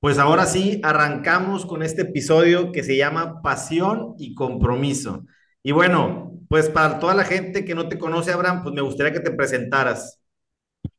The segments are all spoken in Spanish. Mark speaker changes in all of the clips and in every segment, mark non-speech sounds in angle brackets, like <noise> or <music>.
Speaker 1: Pues ahora sí, arrancamos con este episodio que se llama Pasión y Compromiso. Y bueno, pues para toda la gente que no te conoce, Abraham, pues me gustaría que te presentaras.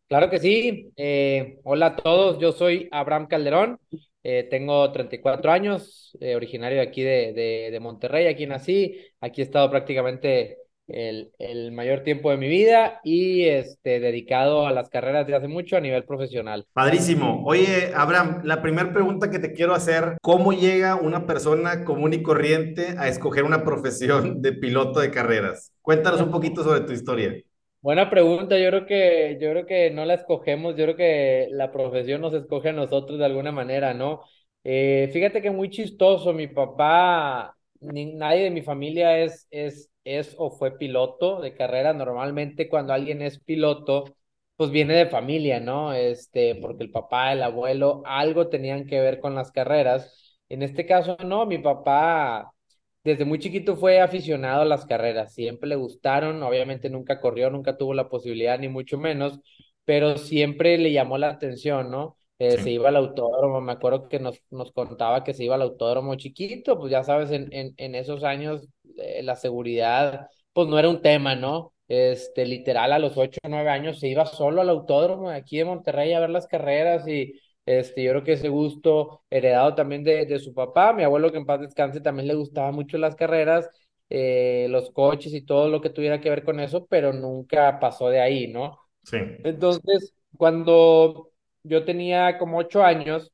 Speaker 2: Claro que sí. Eh, hola a todos, yo soy Abraham Calderón, eh, tengo 34 años, eh, originario aquí de, de, de Monterrey, aquí nací, aquí he estado prácticamente el, el mayor tiempo de mi vida y este, dedicado a las carreras de hace mucho a nivel profesional.
Speaker 1: Padrísimo. Oye, Abraham, la primera pregunta que te quiero hacer, ¿cómo llega una persona común y corriente a escoger una profesión de piloto de carreras? Cuéntanos un poquito sobre tu historia.
Speaker 2: Buena pregunta, yo creo que, yo creo que no la escogemos, yo creo que la profesión nos escoge a nosotros de alguna manera, ¿no? Eh, fíjate que muy chistoso, mi papá, ni, nadie de mi familia es, es es o fue piloto de carrera. Normalmente cuando alguien es piloto, pues viene de familia, ¿no? Este, porque el papá, el abuelo, algo tenían que ver con las carreras. En este caso, no, mi papá desde muy chiquito fue aficionado a las carreras, siempre le gustaron, obviamente nunca corrió, nunca tuvo la posibilidad, ni mucho menos, pero siempre le llamó la atención, ¿no? Eh, se iba al autódromo, me acuerdo que nos, nos contaba que se iba al autódromo chiquito, pues ya sabes, en, en, en esos años eh, la seguridad, pues no era un tema, ¿no? Este, literal, a los ocho o nueve años se iba solo al autódromo aquí de Monterrey a ver las carreras y este, yo creo que ese gusto heredado también de, de su papá, mi abuelo que en paz descanse también le gustaba mucho las carreras, eh, los coches y todo lo que tuviera que ver con eso, pero nunca pasó de ahí, ¿no?
Speaker 1: sí.
Speaker 2: Entonces, cuando yo tenía como ocho años,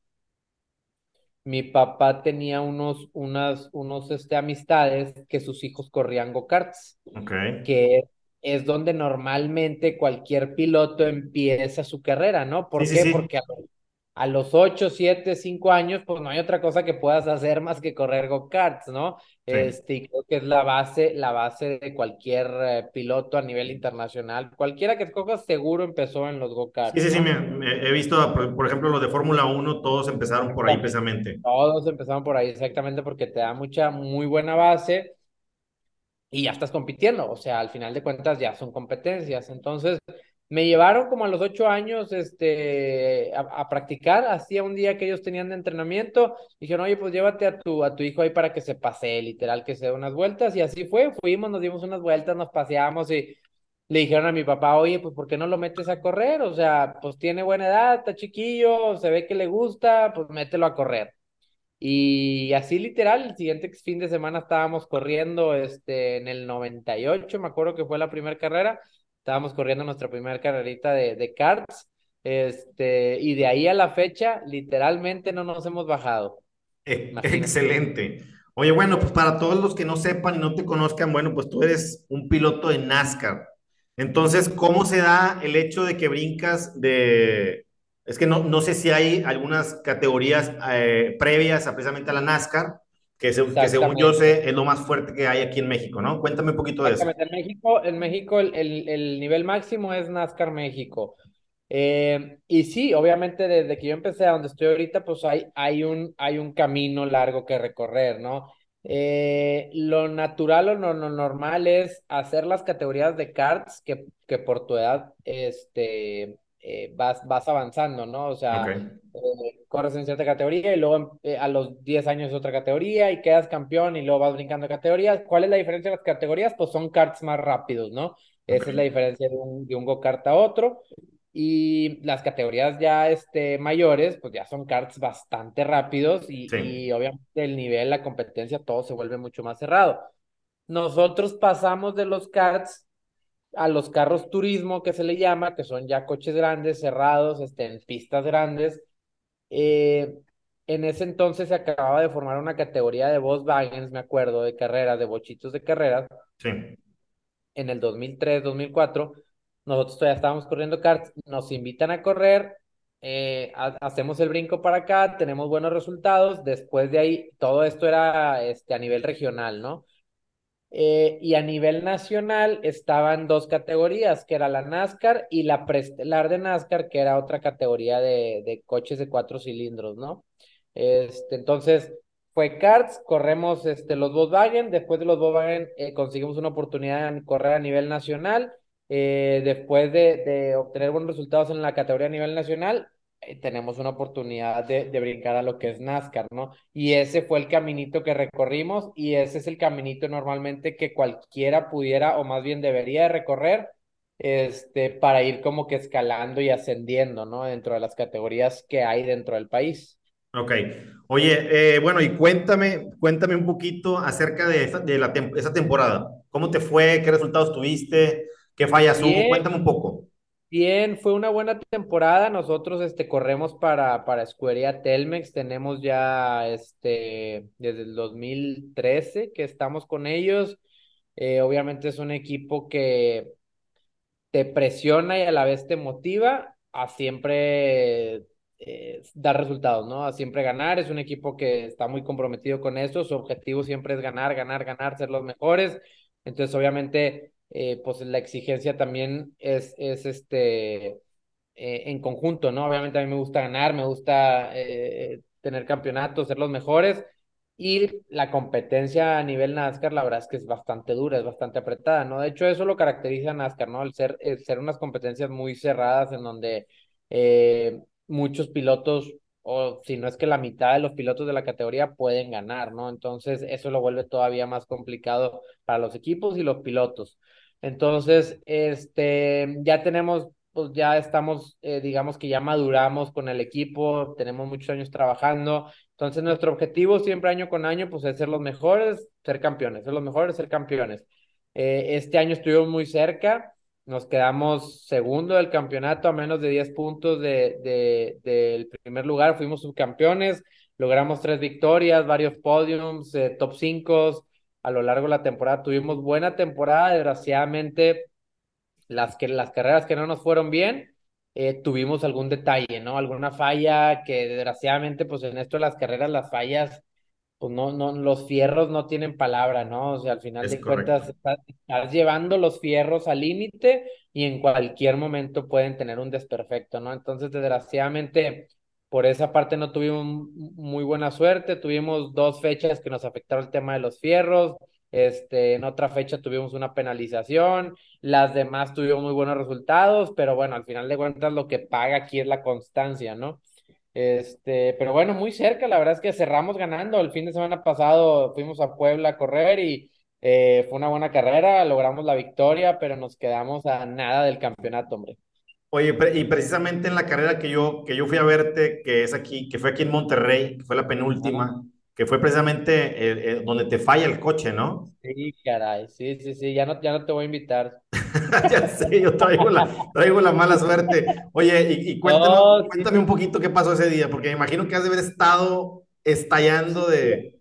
Speaker 2: mi papá tenía unos, unas, unos, este, amistades que sus hijos corrían go-karts,
Speaker 1: Ok.
Speaker 2: que es donde normalmente cualquier piloto empieza su carrera, ¿no? ¿Por
Speaker 1: sí,
Speaker 2: qué?
Speaker 1: sí.
Speaker 2: Porque a los, a los 8, 7, 5 años, pues no hay otra cosa que puedas hacer más que correr go-karts, ¿no?
Speaker 1: Sí.
Speaker 2: Este, creo que es la base, la base de cualquier eh, piloto a nivel internacional. Cualquiera que escojas seguro empezó en los
Speaker 1: Sí,
Speaker 2: go-karts,
Speaker 1: sí, sí,
Speaker 2: ¿no?
Speaker 1: me- he visto, por, por ejemplo, los de Fórmula Uno, todos empezaron por ahí precisamente.
Speaker 2: Todos empezaron por ahí exactamente porque te da mucha, muy buena base y ya estás compitiendo, o sea, al final de cuentas ya son competencias. Entonces, me llevaron como a los ocho años este, a, a practicar, hacía un día que ellos tenían de entrenamiento, dijeron, oye, pues llévate a tu, a tu hijo ahí para que se pase, literal, que se dé unas vueltas, y así fue, fuimos, nos dimos unas vueltas, nos paseamos y le dijeron a mi papá, oye, pues ¿por qué no lo metes a correr? O sea, pues tiene buena edad, está chiquillo, se ve que le gusta, pues mételo a correr. Y así literal, el siguiente fin de semana estábamos corriendo este, en el 98 me acuerdo que fue la primera carrera, estábamos corriendo nuestra primera carrerita de, de karts, este, y de ahí a la fecha, literalmente no nos hemos bajado,
Speaker 1: E-. Excelente. Oye, bueno, pues para todos los que no sepan y no te conozcan, bueno, pues tú eres un piloto de NASCAR. Entonces, ¿cómo se da el hecho de que brincas de... Es que no, no sé si hay algunas categorías eh, previas a precisamente a la NASCAR, que, se- que según yo sé es lo más fuerte que hay aquí en México, ¿no? Cuéntame un poquito de eso.
Speaker 2: En México, en México el, el, el nivel máximo es NASCAR México. Eh, y sí, obviamente desde que yo empecé a donde estoy ahorita, pues hay, hay un, hay un camino largo que recorrer, ¿no? Eh, lo natural o lo, lo normal es hacer las categorías de karts que, que por tu edad este, eh, vas, vas avanzando, ¿no? O sea, eh, corres en cierta categoría y luego eh, a los 10 años otra categoría y quedas campeón y luego vas brincando categorías. ¿Cuál es la diferencia de las categorías? Pues son karts más rápidos, ¿no?
Speaker 1: ok.
Speaker 2: Esa es la diferencia de un, de un go-kart a otro. Y las categorías ya este, mayores, pues ya son karts bastante rápidos y,
Speaker 1: Sí,
Speaker 2: y obviamente el nivel, la competencia, todo se vuelve mucho más cerrado. Nosotros pasamos de los karts a los carros turismo que se le llama, que son ya coches grandes, cerrados, este, en pistas grandes. Eh, en ese entonces se acababa de formar una categoría de Volkswagen, me acuerdo, de carreras, de bochitos de carreras,
Speaker 1: sí.
Speaker 2: en el 2003, 2004. Nosotros todavía estábamos corriendo karts, nos invitan a correr, eh, ha- hacemos el brinco para acá, tenemos buenos resultados. Después de ahí, todo esto era este, a nivel regional, ¿no? Eh, y a nivel nacional estaban dos categorías, que era la NASCAR y la Prestelar de NASCAR, que era otra categoría de, de coches de cuatro cilindros, ¿no? Este, entonces, fue karts, corremos este, los Volkswagen, después de los Volkswagen eh, conseguimos una oportunidad de correr a nivel nacional, eh, después de, de obtener buenos resultados en la categoría a nivel nacional, tenemos una oportunidad de, de, brincar a lo que es NASCAR, ¿no? Y ese fue el caminito que recorrimos y ese es el caminito normalmente que cualquiera pudiera o más bien debería de recorrer este, para ir como que escalando y ascendiendo, ¿no? Dentro de las categorías que hay dentro del país.
Speaker 1: Ok. Oye, eh, bueno, y cuéntame, cuéntame un poquito acerca de, esa, de la esa temporada. ¿Cómo te fue? ¿Qué resultados tuviste? ¿Qué fallas hubo? Cuéntame un poco.
Speaker 2: Bien, fue una buena temporada. Nosotros este, corremos para, para Escuería Telmex. Tenemos ya este, desde el 2013 que estamos con ellos. Eh, obviamente es un equipo que te presiona y a la vez te motiva a siempre eh, dar resultados, ¿no? A siempre ganar. Es un equipo que está muy comprometido con eso. Su objetivo siempre es ganar, ganar, ganar, ser los mejores. Entonces, obviamente eh, pues la exigencia también es, es este, eh, en conjunto, ¿no? Obviamente a mí me gusta ganar, me gusta eh, tener campeonatos, ser los mejores. Y la competencia a nivel NASCAR, la verdad es que es bastante dura, es bastante apretada, ¿no? De hecho, eso lo caracteriza a NASCAR, ¿no? El ser, el ser unas competencias muy cerradas en donde muchos pilotos o si no es que la mitad de los pilotos de la categoría pueden ganar, ¿no? Entonces eso lo vuelve todavía más complicado para los equipos y los pilotos. Entonces, este, ya tenemos, pues ya estamos, eh, digamos que ya maduramos con el equipo, tenemos muchos años trabajando. Entonces, nuestro objetivo siempre año con año, pues es ser los mejores, ser campeones, ser los mejores, ser campeones. Eh, este año estuvimos muy cerca, nos quedamos segundo del campeonato a menos de 10 puntos de, de, del primer lugar, fuimos subcampeones, logramos tres victorias, varios podiums, eh, top 5 a lo largo de la temporada. Tuvimos buena temporada, desgraciadamente las, que, las carreras que no nos fueron bien, eh, tuvimos algún detalle, ¿no? Alguna falla que desgraciadamente, pues en esto de las carreras, las fallas, pues no, no, los fierros no tienen palabra, ¿no? O sea, al final de cuentas, estás, estás, llevando los fierros al límite y en cualquier momento pueden tener un desperfecto, ¿no? Entonces, desgraciadamente, por esa parte no tuvimos muy buena suerte, tuvimos dos fechas que nos afectaron el tema de los fierros, este, en otra fecha tuvimos una penalización, las demás tuvimos muy buenos resultados, pero bueno, al final de cuentas lo que paga aquí es la constancia, ¿no? Este, pero bueno, muy cerca, la verdad es que cerramos ganando, el fin de semana pasado fuimos a Puebla a correr y eh, fue una buena carrera, logramos la victoria, pero nos quedamos a nada del campeonato, hombre.
Speaker 1: Oye, y precisamente en la carrera que yo, que yo fui a verte, que es aquí, que fue aquí en Monterrey, que fue la penúltima, que fue precisamente eh, eh, donde te falla el coche, ¿no?
Speaker 2: Sí, caray, sí, sí, sí, ya no, ya no te voy a invitar. <laughs>
Speaker 1: ya sé, yo traigo la, traigo la mala suerte. Oye, y, cuéntame, un poquito qué pasó ese día, porque me imagino que has de haber estado estallando de...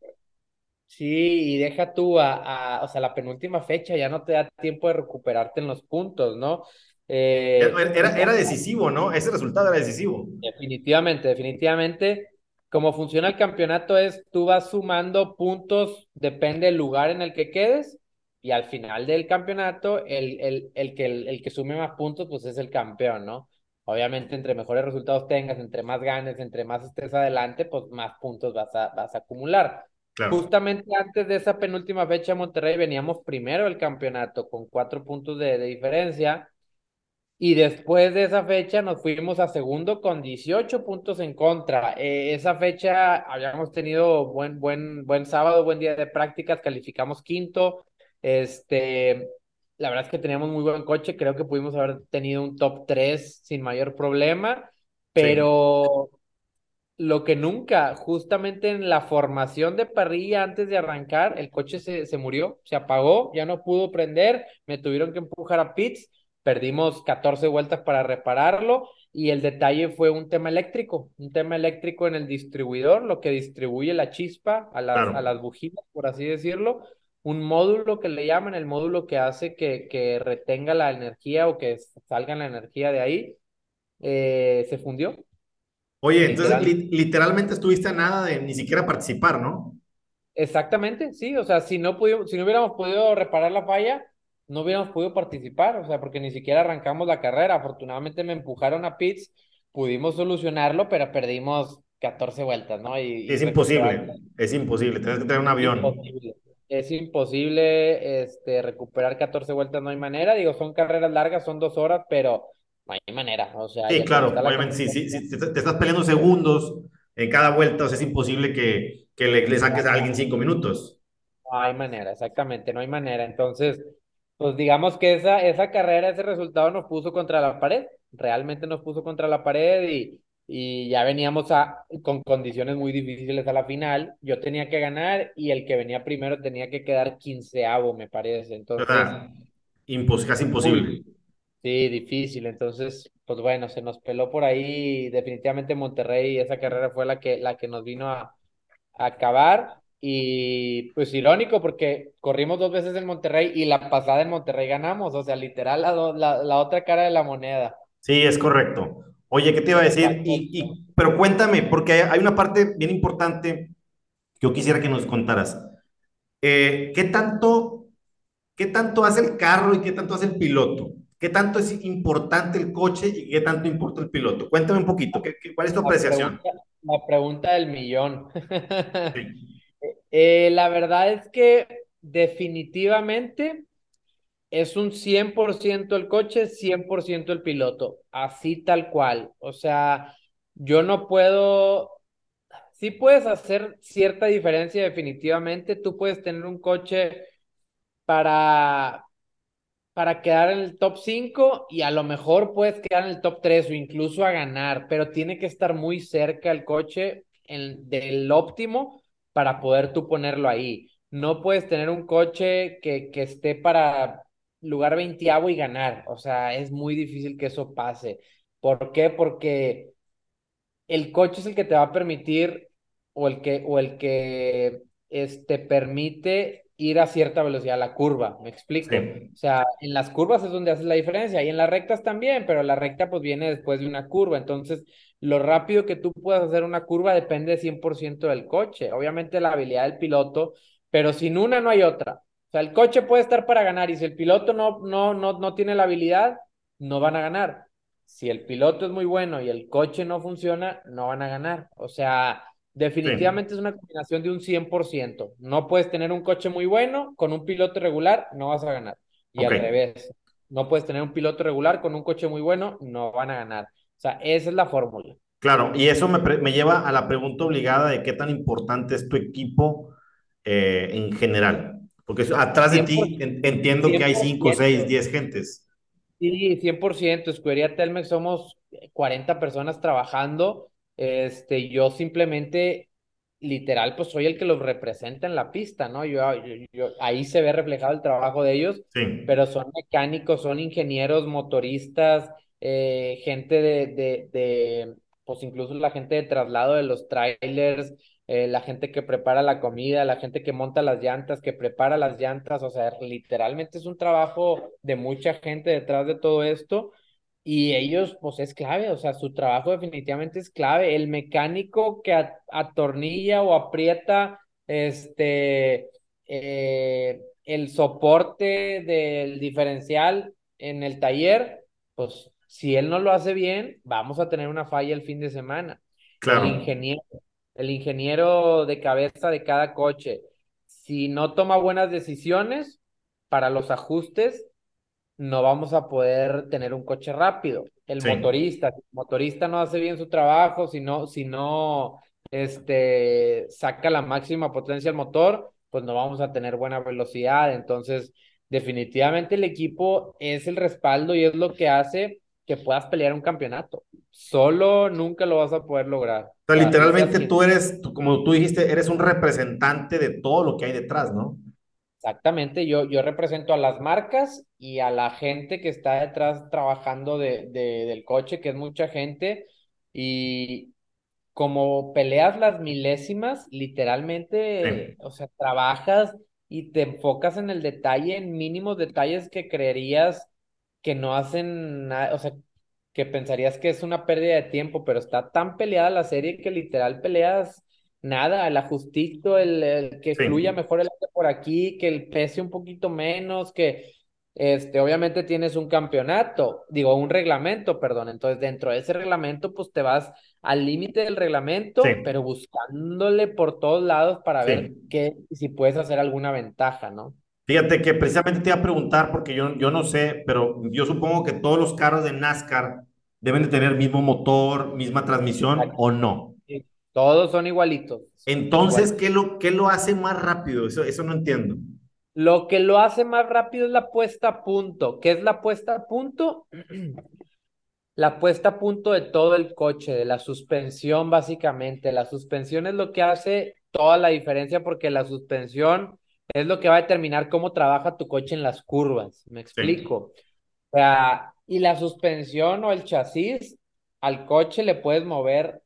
Speaker 2: Sí, y deja tú a, a, o sea, la penúltima fecha, ya no te da tiempo de recuperarte en los puntos, ¿no?
Speaker 1: Eh, era, era decisivo, ¿no? Ese resultado era decisivo.
Speaker 2: Definitivamente, definitivamente. Como funciona el campeonato es, tú vas sumando puntos, depende del lugar en el que quedes, y al final del campeonato, el, el, el, que, el, que sume más puntos, pues es el campeón, ¿no? Obviamente, entre mejores resultados tengas, entre más ganes, entre más estés adelante, pues más puntos vas a, vas a acumular. Justamente antes de esa penúltima fecha, Monterrey veníamos primero del campeonato con cuatro puntos de, de diferencia y después de esa fecha nos fuimos a segundo con 18 puntos en contra. Eh, esa fecha habíamos tenido buen, buen, buen sábado, buen día de prácticas, calificamos quinto. Este, la verdad es que teníamos muy buen coche, creo que pudimos haber tenido un top 3 sin mayor problema, pero lo que nunca, justamente en la formación de parrilla antes de arrancar, el coche se, se murió, se apagó, ya no pudo prender, me tuvieron que empujar a pits perdimos 14 vueltas para repararlo y el detalle fue un tema eléctrico, un tema eléctrico en el distribuidor, lo que distribuye la chispa a las, a las bujías, por así decirlo, un módulo que le llaman, el módulo que hace que, que retenga la energía o que salga la energía de ahí, eh, se fundió.
Speaker 1: Oye, entonces literalmente estuviste a nada de ni siquiera participar, ¿no?
Speaker 2: Exactamente, sí, o sea, si no, pudimos, si no hubiéramos podido reparar la falla, no hubiéramos podido participar, o sea, porque ni siquiera arrancamos la carrera. Afortunadamente me empujaron a pits, pudimos solucionarlo, pero perdimos 14 vueltas, ¿no?
Speaker 1: Y, es imposible, es imposible, tienes que tener un avión.
Speaker 2: Es imposible este, recuperar 14 vueltas, no hay manera. Digo, son carreras largas, son dos horas, pero no hay manera. O sea,
Speaker 1: Sí, claro, obviamente, sí, sí, sí, te, te estás peleando segundos en cada vuelta, o sea, es imposible que, que le, le saques a alguien cinco minutos.
Speaker 2: No hay manera, exactamente, no hay manera. Entonces, pues digamos que esa, esa carrera, ese resultado nos puso contra la pared, realmente nos puso contra la pared y, y ya veníamos a, con condiciones muy difíciles a la final. Yo tenía que ganar y el que venía primero tenía que quedar quinceavo, me parece. Entonces,
Speaker 1: impos- casi imposible.
Speaker 2: sí, difícil. Entonces, pues bueno, se nos peló por ahí. Definitivamente Monterrey, esa carrera fue la que, la que nos vino a, a acabar. Y pues irónico porque corrimos dos veces en Monterrey y la pasada en Monterrey ganamos, o sea, literal la, la, la otra cara de la moneda.
Speaker 1: Sí, es correcto. Oye, ¿qué te iba a decir? Y, y- pero cuéntame, porque hay, hay una parte bien importante que yo quisiera que nos contaras. Eh, ¿qué tanto, qué tanto hace el carro y qué tanto hace el piloto? ¿Qué tanto es importante el coche y qué tanto importa el piloto? Cuéntame un poquito, ¿qué, qué- cuál es tu
Speaker 2: La
Speaker 1: apreciación?
Speaker 2: pregunta, la pregunta del millón.
Speaker 1: Sí, <laughs>
Speaker 2: Eh, la verdad es que definitivamente es un 100% el coche, 100% el piloto, así tal cual. O sea, yo no puedo, sí puedes hacer cierta diferencia definitivamente, tú puedes tener un coche para, para quedar en el top 5 y a lo mejor puedes quedar en el top 3 o incluso a ganar, pero tiene que estar muy cerca el coche en- del óptimo para poder tú ponerlo ahí. No puedes tener un coche que, que esté para lugar veintiavo y ganar. O sea, es muy difícil que eso pase. ¿Por qué? Porque el coche es el que te va a permitir o el que, o el que este, permite ir a cierta velocidad a la curva, ¿me explico?
Speaker 1: sí,
Speaker 2: O sea, en las curvas es donde haces la diferencia y en las rectas también, pero la recta pues viene después de una curva, entonces lo rápido que tú puedas hacer una curva depende 100% del coche, obviamente la habilidad del piloto, pero sin una no hay otra. O sea, el coche puede estar para ganar y si el piloto no, no, no, no tiene la habilidad, no van a ganar si el piloto es muy bueno y el coche no funciona, no van a ganar. O sea,
Speaker 1: sí,
Speaker 2: definitivamente es una combinación de un 100%. No puedes tener un coche muy bueno con un piloto regular, no vas a ganar. Y al revés, no puedes tener un piloto regular con un coche muy bueno, no van a ganar. O sea, esa es la fórmula.
Speaker 1: claro. Y eso me, me lleva a la pregunta obligada de qué tan importante es tu equipo eh, en general. Porque atrás de ti
Speaker 2: 100%,
Speaker 1: en- entiendo que hay cinco, seis,
Speaker 2: 100%.
Speaker 1: diez gentes.
Speaker 2: Sí, 100%. Escudería Telmex somos 40 personas trabajando. Este, yo simplemente, literal, pues soy el que los representa en la pista, ¿no? Yo, yo, yo- ahí se ve reflejado el trabajo de ellos,
Speaker 1: Sí,
Speaker 2: pero son mecánicos, son ingenieros, motoristas, eh, gente de, de, de, pues incluso la gente de traslado de los trailers, eh, la gente que prepara la comida, la gente que monta las llantas, que prepara las llantas, o sea, literalmente es un trabajo de mucha gente detrás de todo esto y ellos, pues es clave, o sea, su trabajo definitivamente es clave. El mecánico que atornilla o aprieta este, eh, el soporte del diferencial en el taller, pues si él no lo hace bien, vamos a tener una falla el fin de semana. El ingeniero el ingeniero de cabeza de cada coche, si no toma buenas decisiones para los ajustes, no vamos a poder tener un coche rápido. El
Speaker 1: sí.
Speaker 2: motorista, si el motorista no hace bien su trabajo, si no, si no este, saca la máxima potencia al motor, pues no vamos a tener buena velocidad. Entonces, definitivamente el equipo es el respaldo y es lo que hace que puedas pelear un campeonato. Solo nunca lo vas a poder lograr.
Speaker 1: O sea literalmente tú eres, tú- como tú dijiste, eres un representante de todo lo que hay detrás, ¿no?
Speaker 2: Exactamente, yo, yo represento a las marcas y a la gente que está detrás trabajando de, de- del coche, que es mucha gente, y como peleas las milésimas, literalmente,
Speaker 1: Sí,
Speaker 2: o sea, trabajas y te enfocas en el detalle, en mínimos detalles que creerías que no hacen nada, o sea, que pensarías que es una pérdida de tiempo, pero está tan peleada la serie que literal peleas nada, el ajustito, el, el que fluya mejor el aire por aquí, que el pese un poquito menos, que este, obviamente tienes un campeonato, digo, un reglamento, perdón, entonces dentro de ese reglamento, pues te vas al límite del reglamento, pero buscándole por todos lados para ver qué, si puedes hacer alguna ventaja, ¿no?
Speaker 1: Fíjate que precisamente te iba a preguntar, porque yo, yo no sé, pero yo supongo que todos los carros de NASCAR deben de tener mismo motor, misma transmisión o no.
Speaker 2: Todos son igualitos.
Speaker 1: Entonces, ¿qué lo, qué lo hace más rápido? Eso, eso no entiendo.
Speaker 2: Lo que lo hace más rápido es la puesta a punto. ¿Qué es la puesta a punto? <clears throat> La puesta a punto de todo el coche, de la suspensión básicamente. La suspensión es lo que hace toda la diferencia porque la suspensión es lo que va a determinar cómo trabaja tu coche en las curvas. ¿Me explico? O sea, y la suspensión o el chasis al coche le puedes mover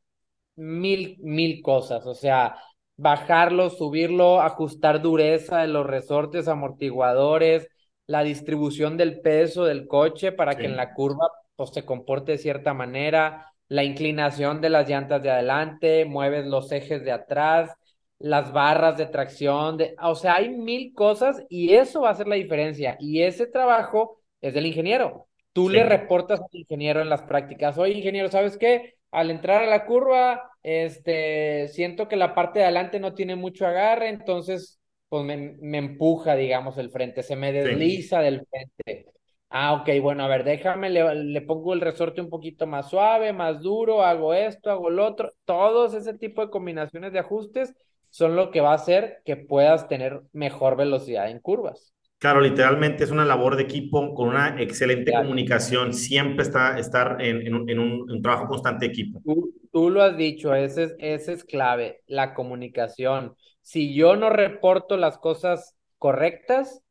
Speaker 2: mil, mil cosas. O sea, bajarlo, subirlo, ajustar dureza de los resortes amortiguadores, la distribución del peso del coche para que en la curva pues, se comporte de cierta manera, la inclinación de las llantas de adelante, mueves los ejes de atrás, las barras de tracción, de, o sea, hay mil cosas y eso va a hacer la diferencia. Y ese trabajo es del ingeniero. Tú le reportas al ingeniero en las prácticas, oye, ingeniero, ¿sabes qué? Al entrar a la curva, este, siento que la parte de adelante no tiene mucho agarre, entonces, pues me, me empuja, digamos, el frente, se me
Speaker 1: sí.
Speaker 2: desliza del frente. Ah, ok, bueno, a ver, déjame, le, le pongo el resorte un poquito más suave, más duro, hago esto, hago lo otro. Todos ese tipo de combinaciones de ajustes son lo que va a hacer que puedas tener mejor velocidad en curvas.
Speaker 1: Claro, literalmente es una labor de equipo con una excelente comunicación. Siempre está estar en, en un, en un- en un trabajo constante de equipo.
Speaker 2: Tú, tú lo has dicho, ese es, ese es clave, la comunicación. Si yo no reporto las cosas correctas,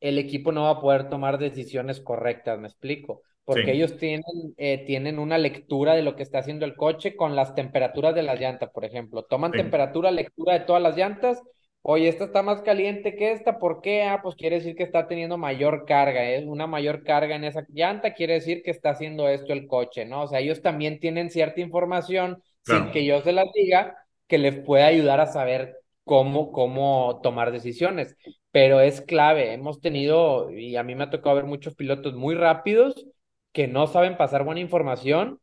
Speaker 2: el equipo no va a poder tomar decisiones correctas, me explico, porque
Speaker 1: Sí,
Speaker 2: ellos tienen, eh, tienen una lectura de lo que está haciendo el coche con las temperaturas de las llantas, por ejemplo. Toman
Speaker 1: sí,
Speaker 2: temperatura, lectura de todas las llantas. Oye, esta está más caliente que esta, ¿por qué? Ah, pues quiere decir que está teniendo mayor carga, es una mayor carga en esa llanta, quiere decir que está haciendo esto el coche, ¿no? O sea, ellos también tienen cierta información sin que yo se las diga, que les puede ayudar a saber cómo, cómo tomar decisiones pero es clave. Hemos tenido, y a mí me ha tocado ver muchos pilotos muy rápidos que no saben pasar buena información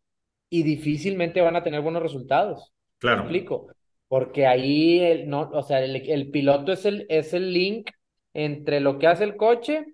Speaker 2: y difícilmente van a tener buenos resultados. Me
Speaker 1: claro.
Speaker 2: explico. Porque ahí, el, no, o sea, el, el piloto es el, es el link entre lo que hace el coche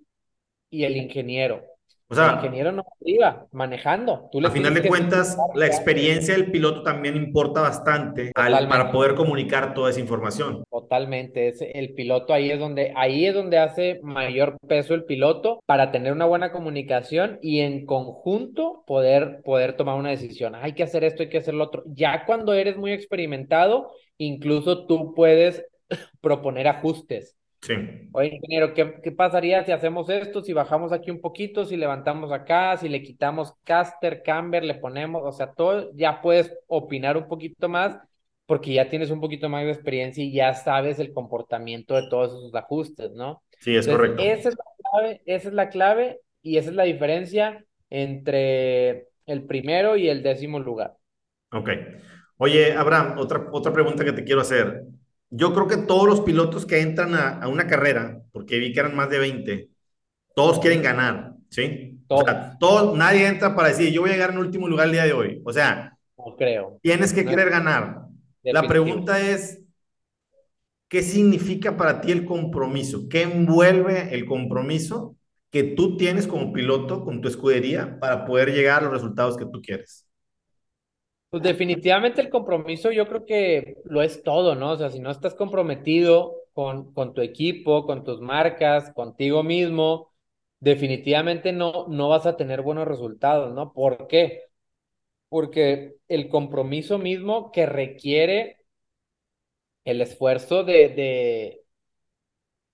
Speaker 2: y el ingeniero.
Speaker 1: O
Speaker 2: El
Speaker 1: sea,
Speaker 2: ingeniero no iba manejando. Tú
Speaker 1: a final de cuentas, la experiencia del piloto también importa bastante al, para poder comunicar toda esa información.
Speaker 2: Totalmente, es el piloto ahí es donde ahí es donde hace mayor peso el piloto para tener una buena comunicación y en conjunto poder poder tomar una decisión. Hay que hacer esto, hay que hacer lo otro. Ya cuando eres muy experimentado, incluso tú puedes <laughs> proponer ajustes.
Speaker 1: Sí,
Speaker 2: Oye, ingeniero, ¿qué, qué pasaría si hacemos esto, si bajamos aquí un poquito, si levantamos acá, si le quitamos caster, camber, le ponemos, o sea, todo, ya puedes opinar un poquito más porque ya tienes un poquito más de experiencia y ya sabes el comportamiento de todos esos ajustes, ¿no?
Speaker 1: sí, es
Speaker 2: Entonces,
Speaker 1: correcto.
Speaker 2: esa es la clave, esa es la clave y esa es la diferencia entre el primero y el décimo lugar.
Speaker 1: Ok. Oye, Abraham, otra, otra pregunta que te quiero hacer. Yo creo que todos los pilotos que entran a, a una carrera, porque vi que eran más de 20, todos quieren ganar, ¿sí? O sea,
Speaker 2: Todos,
Speaker 1: nadie entra para decir, yo voy a llegar en último lugar el día de hoy. O sea,
Speaker 2: no creo,
Speaker 1: tienes que
Speaker 2: no
Speaker 1: querer ganar. La
Speaker 2: definitivo.
Speaker 1: pregunta es, ¿qué significa para ti el compromiso? ¿Qué envuelve el compromiso que tú tienes como piloto con tu escudería para poder llegar a los resultados que tú quieres?
Speaker 2: Pues definitivamente el compromiso yo creo que lo es todo, ¿no? O sea, si no estás comprometido con, con tu equipo, con tus marcas, contigo mismo, definitivamente no, no vas a tener buenos resultados, ¿no? ¿Por qué? Porque el compromiso mismo que requiere el esfuerzo de, de,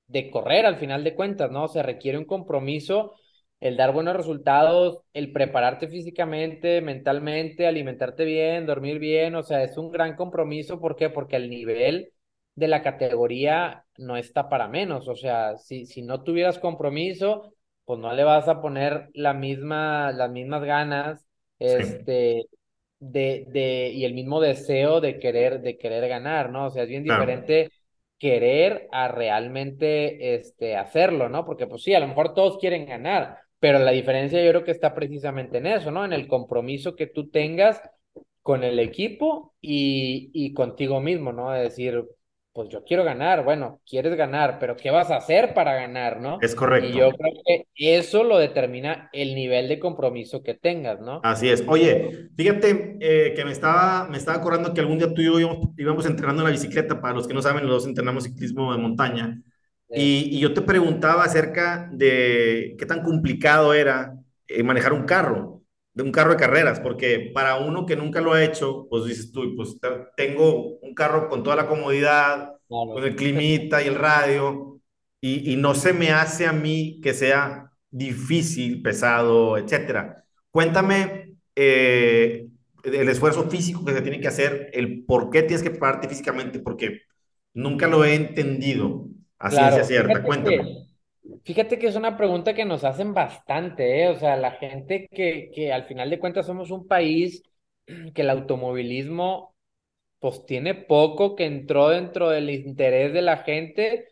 Speaker 2: de correr al final de cuentas, ¿no? O sea, requiere un compromiso, el dar buenos resultados, el prepararte físicamente, mentalmente, alimentarte bien, dormir bien, o sea, es un gran compromiso. ¿Por qué? Porque el nivel de la categoría no está para menos, o sea, si, si no tuvieras compromiso, pues no le vas a poner la misma, las mismas ganas,
Speaker 1: Sí,
Speaker 2: este, de, de, y el mismo deseo de querer, de querer ganar, ¿no? O sea, es bien diferente querer a realmente este, hacerlo, ¿no? Porque pues sí, a lo mejor todos quieren ganar, pero la diferencia yo creo que está precisamente en eso, ¿no? En el compromiso que tú tengas con el equipo y, y contigo mismo, ¿no? Es decir, pues yo quiero ganar, bueno, quieres ganar, pero ¿qué vas a hacer para ganar, no?
Speaker 1: Es correcto.
Speaker 2: Y yo creo que eso lo determina el nivel de compromiso que tengas, ¿no?
Speaker 1: Así es. Oye, fíjate eh, que me estaba, me estaba acordando que algún día tú y yo íbamos, íbamos entrenando en la bicicleta, para los que no saben, los dos entrenamos ciclismo de montaña, y, y, yo te preguntaba acerca de qué tan complicado era eh, manejar un carro de un carro de carreras, porque para uno que nunca lo ha hecho, pues dices tú, pues tengo un carro con toda la comodidad, con el climita y el radio, y, y, no se me hace a mí que sea difícil, pesado, etcétera. Cuéntame eh, el esfuerzo físico que se tiene que hacer, el por qué tienes que prepararte físicamente, porque nunca lo he entendido a ciencia cierta. Cuéntame.
Speaker 2: Fíjate que es una pregunta que nos hacen bastante, ¿eh? O sea, la gente que, que al final de cuentas somos un país <clears throat> que el automovilismo pues tiene poco que entró dentro del interés de la gente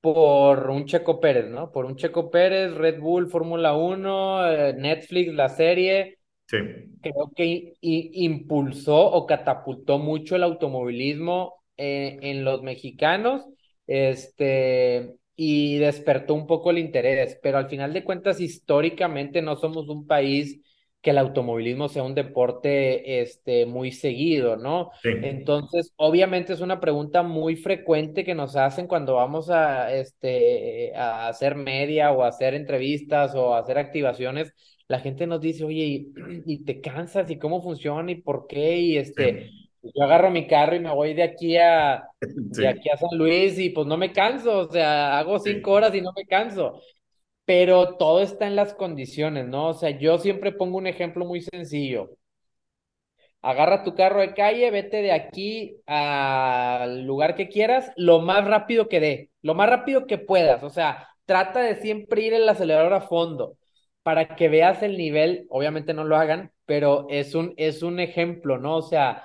Speaker 2: por un Checo Pérez, ¿no? Por un Checo Pérez, Red Bull, Fórmula 1, eh, Netflix, la serie.
Speaker 1: Sí.
Speaker 2: Creo que impulsó o catapultó mucho el automovilismo eh, en los mexicanos. Este, y despertó un poco el interés, pero al final de cuentas históricamente no somos un país que el automovilismo sea un deporte este, muy seguido, ¿no? Entonces, obviamente es una pregunta muy frecuente que nos hacen cuando vamos a, este, a hacer media o a hacer entrevistas o a hacer activaciones. La gente nos dice, oye, ¿y, <clears throat> te cansas? ¿Y cómo funciona? ¿Y por qué? Y este, yo agarro mi carro y me voy de aquí a, <laughs> de aquí a San Luis y pues no me canso, o sea, hago cinco horas y no me canso. Pero todo está en las condiciones, ¿no? O sea, yo siempre pongo un ejemplo muy sencillo. Agarra tu carro de calle, vete de aquí al lugar que quieras, lo más rápido que dé, lo más rápido que puedas. O sea, trata de siempre ir el acelerador a fondo para que veas el nivel. Obviamente no lo hagan, pero es un, es un ejemplo, ¿no? O sea,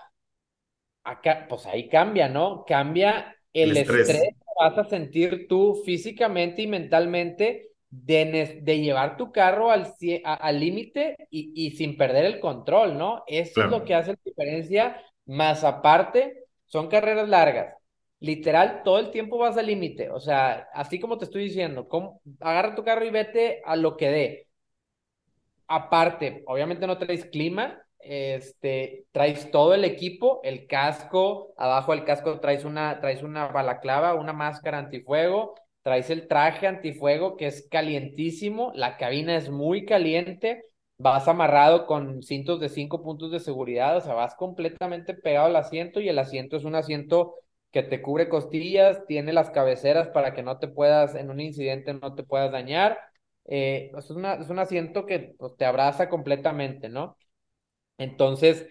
Speaker 2: acá, pues ahí cambia, ¿no? Cambia el, estrés. que vas a sentir tú físicamente y mentalmente de, de llevar tu carro al límite y, y, sin perder el control, ¿no? Eso es lo que hace la diferencia, más aparte, son carreras largas. Literal, todo el tiempo vas al límite, o sea, así como te estoy diciendo, agarra tu carro y vete a lo que dé. Aparte, obviamente no traes clima, este, traes todo el equipo, el casco, abajo del casco traes una, traes una balaclava, una máscara antifuego, traes el traje antifuego que es calientísimo, la cabina es muy caliente, vas amarrado con cintos de cinco puntos de seguridad, o sea, vas completamente pegado al asiento y el asiento es un asiento que te cubre costillas, tiene las cabeceras para que no te puedas, en un incidente no te puedas dañar. Eh, es, una, es un asiento que pues, te abraza completamente, ¿no? Entonces,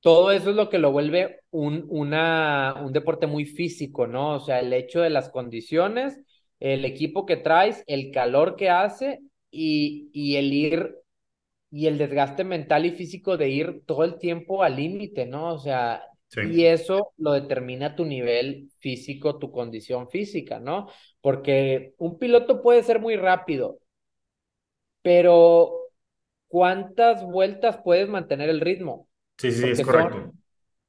Speaker 2: todo eso es lo que lo vuelve un, una, un deporte muy físico, ¿no? O sea, el hecho de las condiciones, el equipo que traes, el calor que hace y, y el ir y el desgaste mental y físico de ir todo el tiempo al límite, ¿no? O sea, y eso lo determina tu nivel físico, tu condición física, ¿no? Porque un piloto puede ser muy rápido, pero ¿cuántas vueltas puedes mantener el ritmo?
Speaker 1: Sí, sí, es correcto.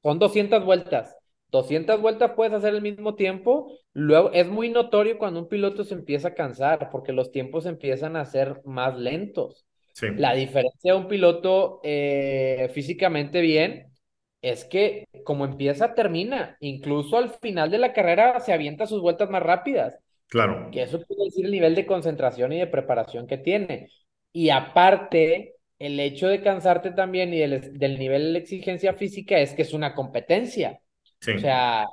Speaker 2: Son, 200 vueltas. 200 vueltas puedes hacer al mismo tiempo. Luego es muy notorio cuando un piloto se empieza a cansar porque los tiempos empiezan a ser más lentos. Sí. La diferencia de un piloto eh, físicamente bien es que como empieza, termina. Incluso al final de la carrera se avienta sus vueltas más rápidas.
Speaker 1: Claro.
Speaker 2: Que eso quiere decir el nivel de concentración y de preparación que tiene. Y aparte, el hecho de cansarte también y del, del nivel de exigencia física es que es una competencia. O sea,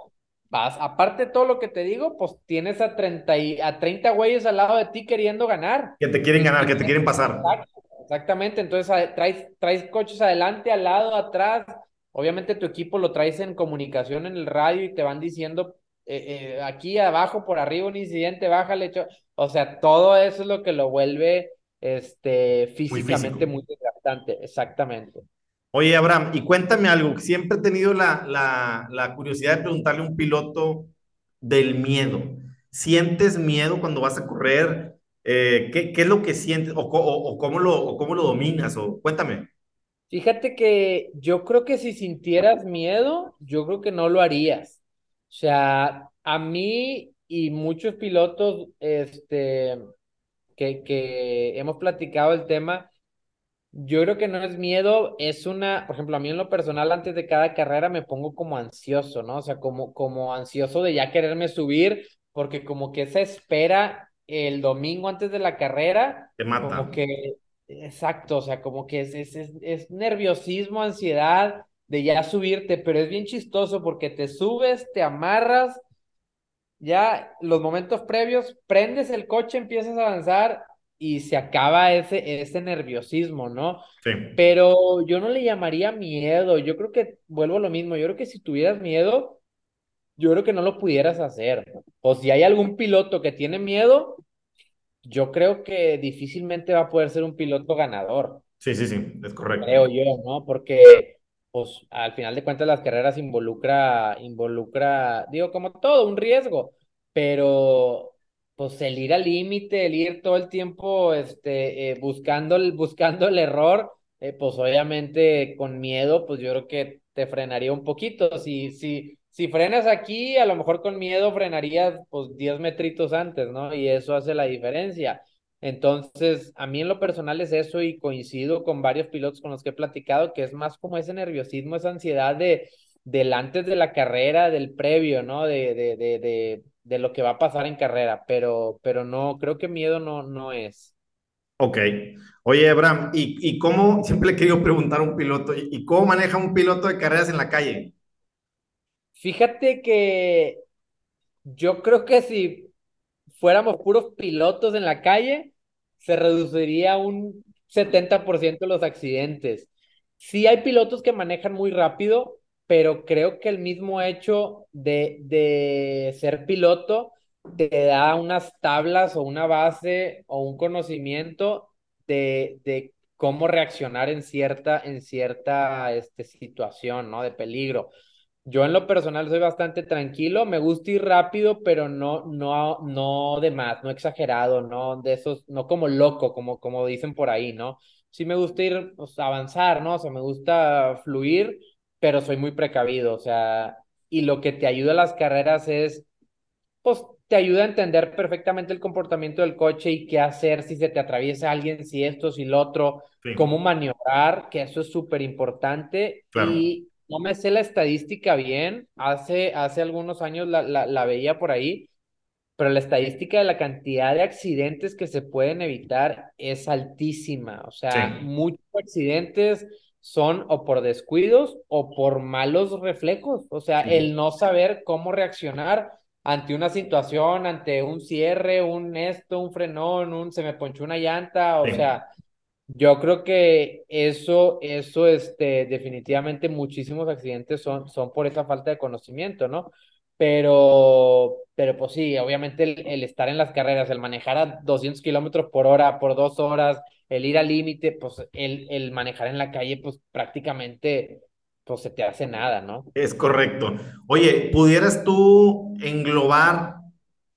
Speaker 2: vas, aparte de todo lo que te digo, pues tienes a 30, y, a 30 güeyes al lado de ti queriendo ganar.
Speaker 1: Que te quieren ganar, que te quieren pasar.
Speaker 2: exactamente, entonces traes, traes coches adelante, al lado, atrás. Obviamente tu equipo lo traes en comunicación en el radio y te van diciendo eh, eh, aquí abajo, por arriba un incidente, bájale. O sea, todo eso es lo que lo vuelve este, físicamente muy, desgastante, exactamente.
Speaker 1: Oye, Abraham, y cuéntame algo, siempre he tenido la, la, la, curiosidad de preguntarle a un piloto del miedo. ¿Sientes miedo cuando vas a correr? Eh, ¿qué, ¿qué, es lo que sientes o, o, cómo lo, o cómo lo dominas? O, cuéntame.
Speaker 2: Fíjate que yo creo que si sintieras miedo, yo creo que no lo harías. O sea, a mí y muchos pilotos este, que, que hemos platicado el tema, yo creo que no es miedo, es una, por ejemplo, a mí en lo personal, antes de cada carrera me pongo como ansioso, ¿no? O sea, como, como ansioso de ya quererme subir, porque como que esa espera el domingo antes de la carrera,
Speaker 1: Te mata.
Speaker 2: como que, exacto, o sea, como que es, es, es, es nerviosismo, ansiedad de ya subirte, pero es bien chistoso porque te subes, te amarras ya los momentos previos, prendes el coche, empiezas a avanzar y se acaba ese, ese nerviosismo, ¿no?
Speaker 1: Sí.
Speaker 2: Pero yo no le llamaría miedo, yo creo que vuelvo a lo mismo, yo creo que si tuvieras miedo, yo creo que no lo pudieras hacer. O si hay algún piloto que tiene miedo, yo creo que difícilmente va a poder ser un piloto ganador,
Speaker 1: Sí, sí, sí, es correcto.
Speaker 2: creo yo, ¿no? Porque pues al final de cuentas las carreras involucra, involucra, digo, como todo, un riesgo, pero pues el ir al límite, el ir todo el tiempo este, eh, buscando, el, buscando el error, eh, pues obviamente con miedo, pues yo creo que te frenaría un poquito. Si, si, si frenas aquí, a lo mejor con miedo frenarías pues 10 metritos antes, ¿no? Y eso hace la diferencia. Entonces, a mí en lo personal es eso y coincido con varios pilotos con los que he platicado, que es más como ese nerviosismo, esa ansiedad de del antes de la carrera, del previo, ¿no? De, de, de, de, de lo que va a pasar en carrera, pero, pero no, creo que miedo no, no es.
Speaker 1: Ok. Oye, Abraham, ¿y, y cómo, siempre le he querido preguntar a un piloto, ¿y, y cómo maneja un piloto de carreras en la calle?
Speaker 2: Fíjate que yo creo que si fuéramos puros pilotos en la calle, se reduciría un 70% los accidentes. Sí hay pilotos que manejan muy rápido, pero creo que el mismo hecho de, de ser piloto te da unas tablas o una base o un conocimiento de, de cómo reaccionar en cierta, en cierta este, situación, ¿no? De peligro. Yo en lo personal soy bastante tranquilo, me gusta ir rápido, pero no, no, no de más, no exagerado, no de esos, no como loco, como, como dicen por ahí, ¿no? Sí me gusta ir, o sea, avanzar, ¿no? O sea, me gusta fluir, pero soy muy precavido, o sea, y lo que te ayuda a las carreras es, pues, te ayuda a entender perfectamente el comportamiento del coche y qué hacer si se te atraviesa alguien, si esto, si lo otro,
Speaker 1: Sí,
Speaker 2: cómo maniobrar, que eso es súper importante
Speaker 1: claro.
Speaker 2: y no me sé la estadística bien, hace, hace algunos años la, la, la veía por ahí, pero la estadística de la cantidad de accidentes que se pueden evitar es altísima. O
Speaker 1: Sí,
Speaker 2: sea, muchos accidentes son o por descuidos o por malos reflejos. O sea,
Speaker 1: sí,
Speaker 2: el no saber cómo reaccionar ante una situación, ante un cierre, un esto, un frenón, un se me ponchó una llanta. O
Speaker 1: sí.
Speaker 2: sea, yo creo que eso, eso, este, definitivamente muchísimos accidentes son, son por esa falta de conocimiento, ¿no? Pero, pero pues sí, obviamente el, el estar en las carreras, el manejar a 200 kilómetros por hora, por dos horas, el ir al límite, pues el, el manejar en la calle, pues prácticamente, pues se te hace nada, ¿no?
Speaker 1: Es correcto. Oye, ¿pudieras tú englobar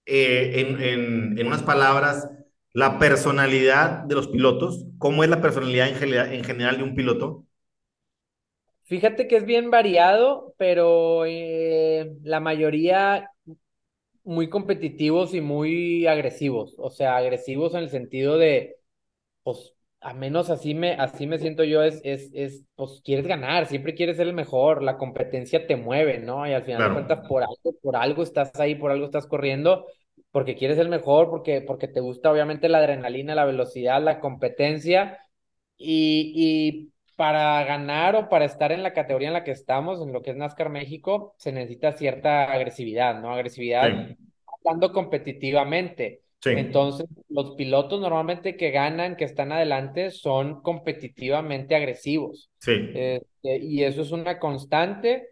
Speaker 1: eh, en, en- en unas palabras la personalidad de los pilotos? ¿Cómo es la personalidad en general, en general de un piloto?
Speaker 2: Fíjate que es bien variado, pero eh, la mayoría muy competitivos y muy agresivos, o sea, agresivos en el sentido de, pues, a menos así me, así me siento yo, es, es, es, pues, quieres ganar, siempre quieres ser el mejor, la competencia te mueve, ¿no? Y al final de cuentas, por algo, por algo estás ahí, por algo estás corriendo, porque quieres ser el mejor, porque, porque te gusta obviamente la adrenalina, la velocidad, la competencia, y, y para ganar o para estar en la categoría en la que estamos, en lo que es NASCAR México, se necesita cierta agresividad, ¿no? Agresividad
Speaker 1: sí,
Speaker 2: hablando competitivamente.
Speaker 1: sí,
Speaker 2: Entonces, los pilotos normalmente que ganan, que están adelante, son competitivamente agresivos.
Speaker 1: sí.
Speaker 2: Este, y eso es una constante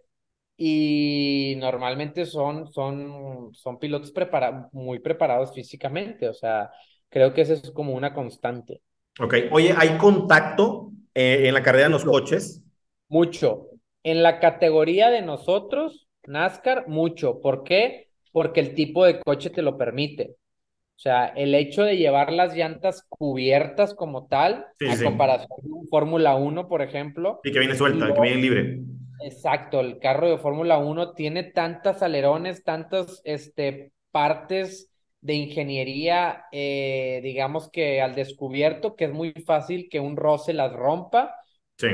Speaker 2: y normalmente son, son, son pilotos prepara muy preparados físicamente. O sea, creo que eso es como una constante.
Speaker 1: Ok. Oye, ¿hay contacto eh, en la carrera de los coches?
Speaker 2: Mucho. En la categoría de nosotros, NASCAR, mucho. ¿Por qué? Porque el tipo de coche te lo permite. O sea, el hecho de llevar las llantas cubiertas como tal,
Speaker 1: Sí, sí.
Speaker 2: comparación un Fórmula uno por ejemplo,
Speaker 1: Y que viene suelta, que viene libre.
Speaker 2: Exacto, el carro de Fórmula 1 tiene tantas alerones, tantas este, partes de ingeniería, eh, digamos que al descubierto, que es muy fácil que un roce las rompa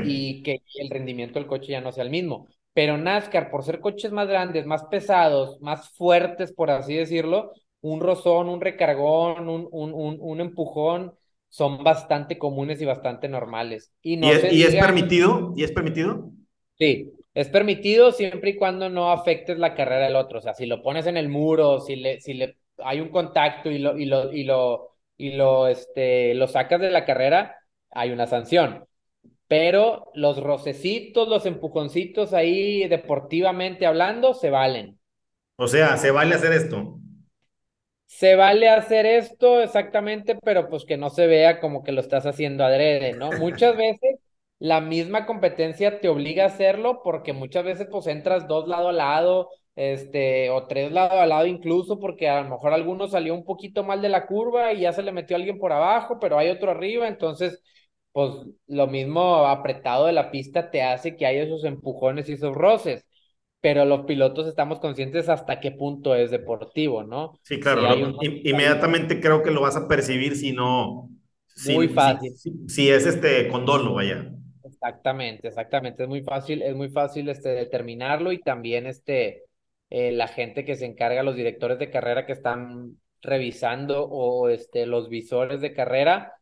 Speaker 2: y que el rendimiento del coche ya no sea el mismo. Pero NASCAR, por ser coches más grandes, más pesados, más fuertes, por así decirlo, un rozón, un recargón, un, un, un, un empujón, son bastante comunes y bastante normales.
Speaker 1: ¿Y, no ¿Y, es, permitido? ¿Y es permitido?
Speaker 2: Sí, es permitido siempre y cuando no afectes la carrera del otro. O sea, si lo pones en el muro, si le, si le hay un contacto y lo, y lo, y lo, y lo, este, lo sacas de la carrera, hay una sanción. Pero los rocecitos, los empujoncitos ahí deportivamente hablando, se valen.
Speaker 1: O sea, se vale hacer esto.
Speaker 2: Se vale hacer esto exactamente, pero pues que no se vea como que lo estás haciendo adrede, ¿no? Muchas veces la misma competencia te obliga a hacerlo porque muchas veces pues entras dos lado a lado, este, o tres lado a lado incluso, porque a lo mejor alguno salió un poquito mal de la curva y ya se le metió alguien por abajo, pero hay otro arriba, entonces, pues lo mismo apretado de la pista te hace que haya esos empujones y esos roces, pero los pilotos estamos conscientes hasta qué punto es deportivo, ¿no?
Speaker 1: Sí, claro, inmediatamente creo que lo vas a percibir si no...
Speaker 2: Muy fácil.
Speaker 1: Si, es este condolo, vaya.
Speaker 2: Exactamente, exactamente, es muy fácil, es muy fácil este, determinarlo y también este, eh, la gente que se encarga, los directores de carrera que están revisando o este, los visores de carrera,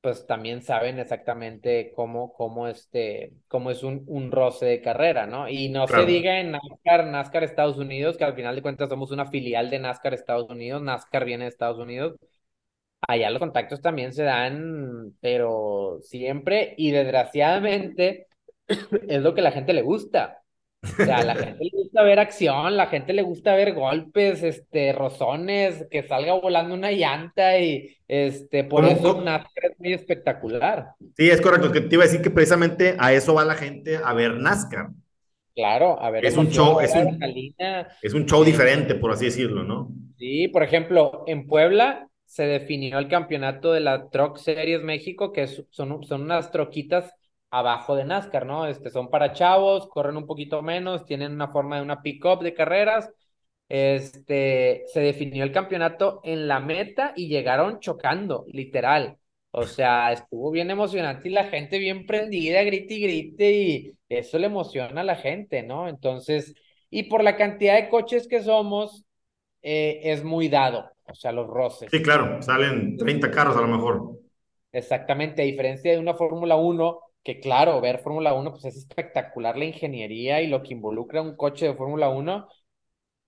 Speaker 2: pues también saben exactamente cómo, cómo, este, cómo es un, un roce de carrera, ¿no? Y no se diga en NASCAR, NASCAR Estados Unidos, que al final de cuentas somos una filial de NASCAR Estados Unidos, NASCAR viene de Estados Unidos. Allá los contactos también se dan, pero siempre y desgraciadamente <coughs> es lo que la gente le gusta. O sea, a la gente le gusta ver acción, la gente le gusta ver golpes, este, rozones, que salga volando una llanta y este, por eso NASCAR es muy espectacular.
Speaker 1: Sí, es correcto, que te iba a decir que precisamente a eso va la gente a ver NASCAR.
Speaker 2: Claro, a ver.
Speaker 1: Es un show, es un, es un show diferente, por así decirlo, ¿no?
Speaker 2: Sí, por ejemplo, en Puebla se definió el campeonato de la Truck Series México, que son, son unas troquitas abajo de NASCAR, ¿no? Este, son para chavos, corren un poquito menos, tienen una forma de una pick-up de carreras. Este, se definió el campeonato en la meta y llegaron chocando, literal. O sea, estuvo bien emocionante y la gente bien prendida, grite y grite, y eso le emociona a la gente, ¿no? Entonces, y por la cantidad de coches que somos, eh, es muy dado, o sea, los roces.
Speaker 1: Sí, claro, salen 30 carros a lo mejor.
Speaker 2: Exactamente, a diferencia de una Fórmula 1, que claro, ver Fórmula 1 pues es espectacular la ingeniería y lo que involucra un coche de Fórmula 1,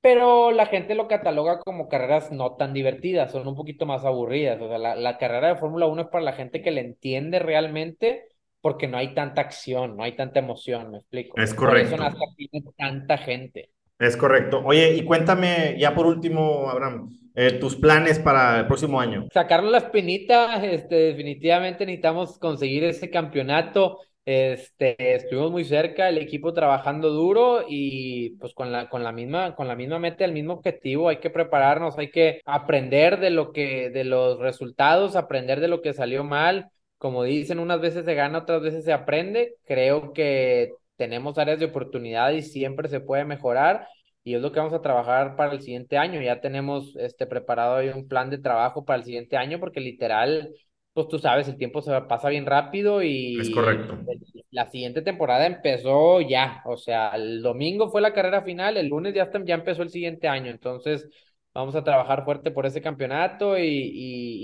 Speaker 2: pero la gente lo cataloga como carreras no tan divertidas, son un poquito más aburridas. O sea, la, carrera de Fórmula 1 es para la gente que le entiende realmente porque no hay tanta acción, no hay tanta emoción, me explico.
Speaker 1: Es correcto.
Speaker 2: Por eso tiene tanta gente.
Speaker 1: Es correcto. Oye, y cuéntame ya por último, Abraham, eh, tus planes para el próximo año.
Speaker 2: Sacarnos la espinita, este, definitivamente necesitamos conseguir ese campeonato. Este, estuvimos muy cerca, el equipo trabajando duro y pues con la, con la misma, con la misma meta, el mismo objetivo, hay que prepararnos, hay que aprender de lo que, de los resultados, aprender de lo que salió mal. Como dicen, unas veces se gana, otras veces se aprende. Creo que tenemos áreas de oportunidad y siempre se puede mejorar y es lo que vamos a trabajar para el siguiente año. Ya tenemos este preparado ahí un plan de trabajo para el siguiente año porque literal, pues tú sabes, el tiempo se pasa bien rápido y
Speaker 1: es correcto.
Speaker 2: La siguiente temporada empezó ya, o sea, el domingo fue la carrera final, el lunes ya, ya empezó el siguiente año, entonces vamos a trabajar fuerte por ese campeonato y,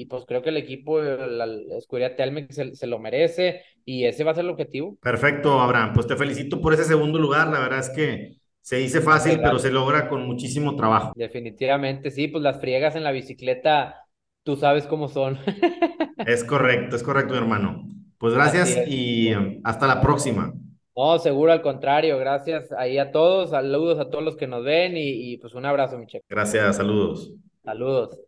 Speaker 2: y, pues creo que el equipo, la, escudería Telmex se, se, lo merece y ese va a ser el objetivo.
Speaker 1: Perfecto, Abraham. Pues te felicito por ese segundo lugar. La verdad es que se dice fácil, pero se logra con muchísimo trabajo.
Speaker 2: Definitivamente, sí, pues las friegas en la bicicleta, tú sabes cómo son. <laughs>
Speaker 1: es correcto, es correcto, hermano. Pues gracias y hasta la próxima.
Speaker 2: No, seguro al contrario, gracias ahí a todos, saludos a todos los que nos ven y, y pues un abrazo, mi
Speaker 1: Gracias, saludos.
Speaker 2: Saludos.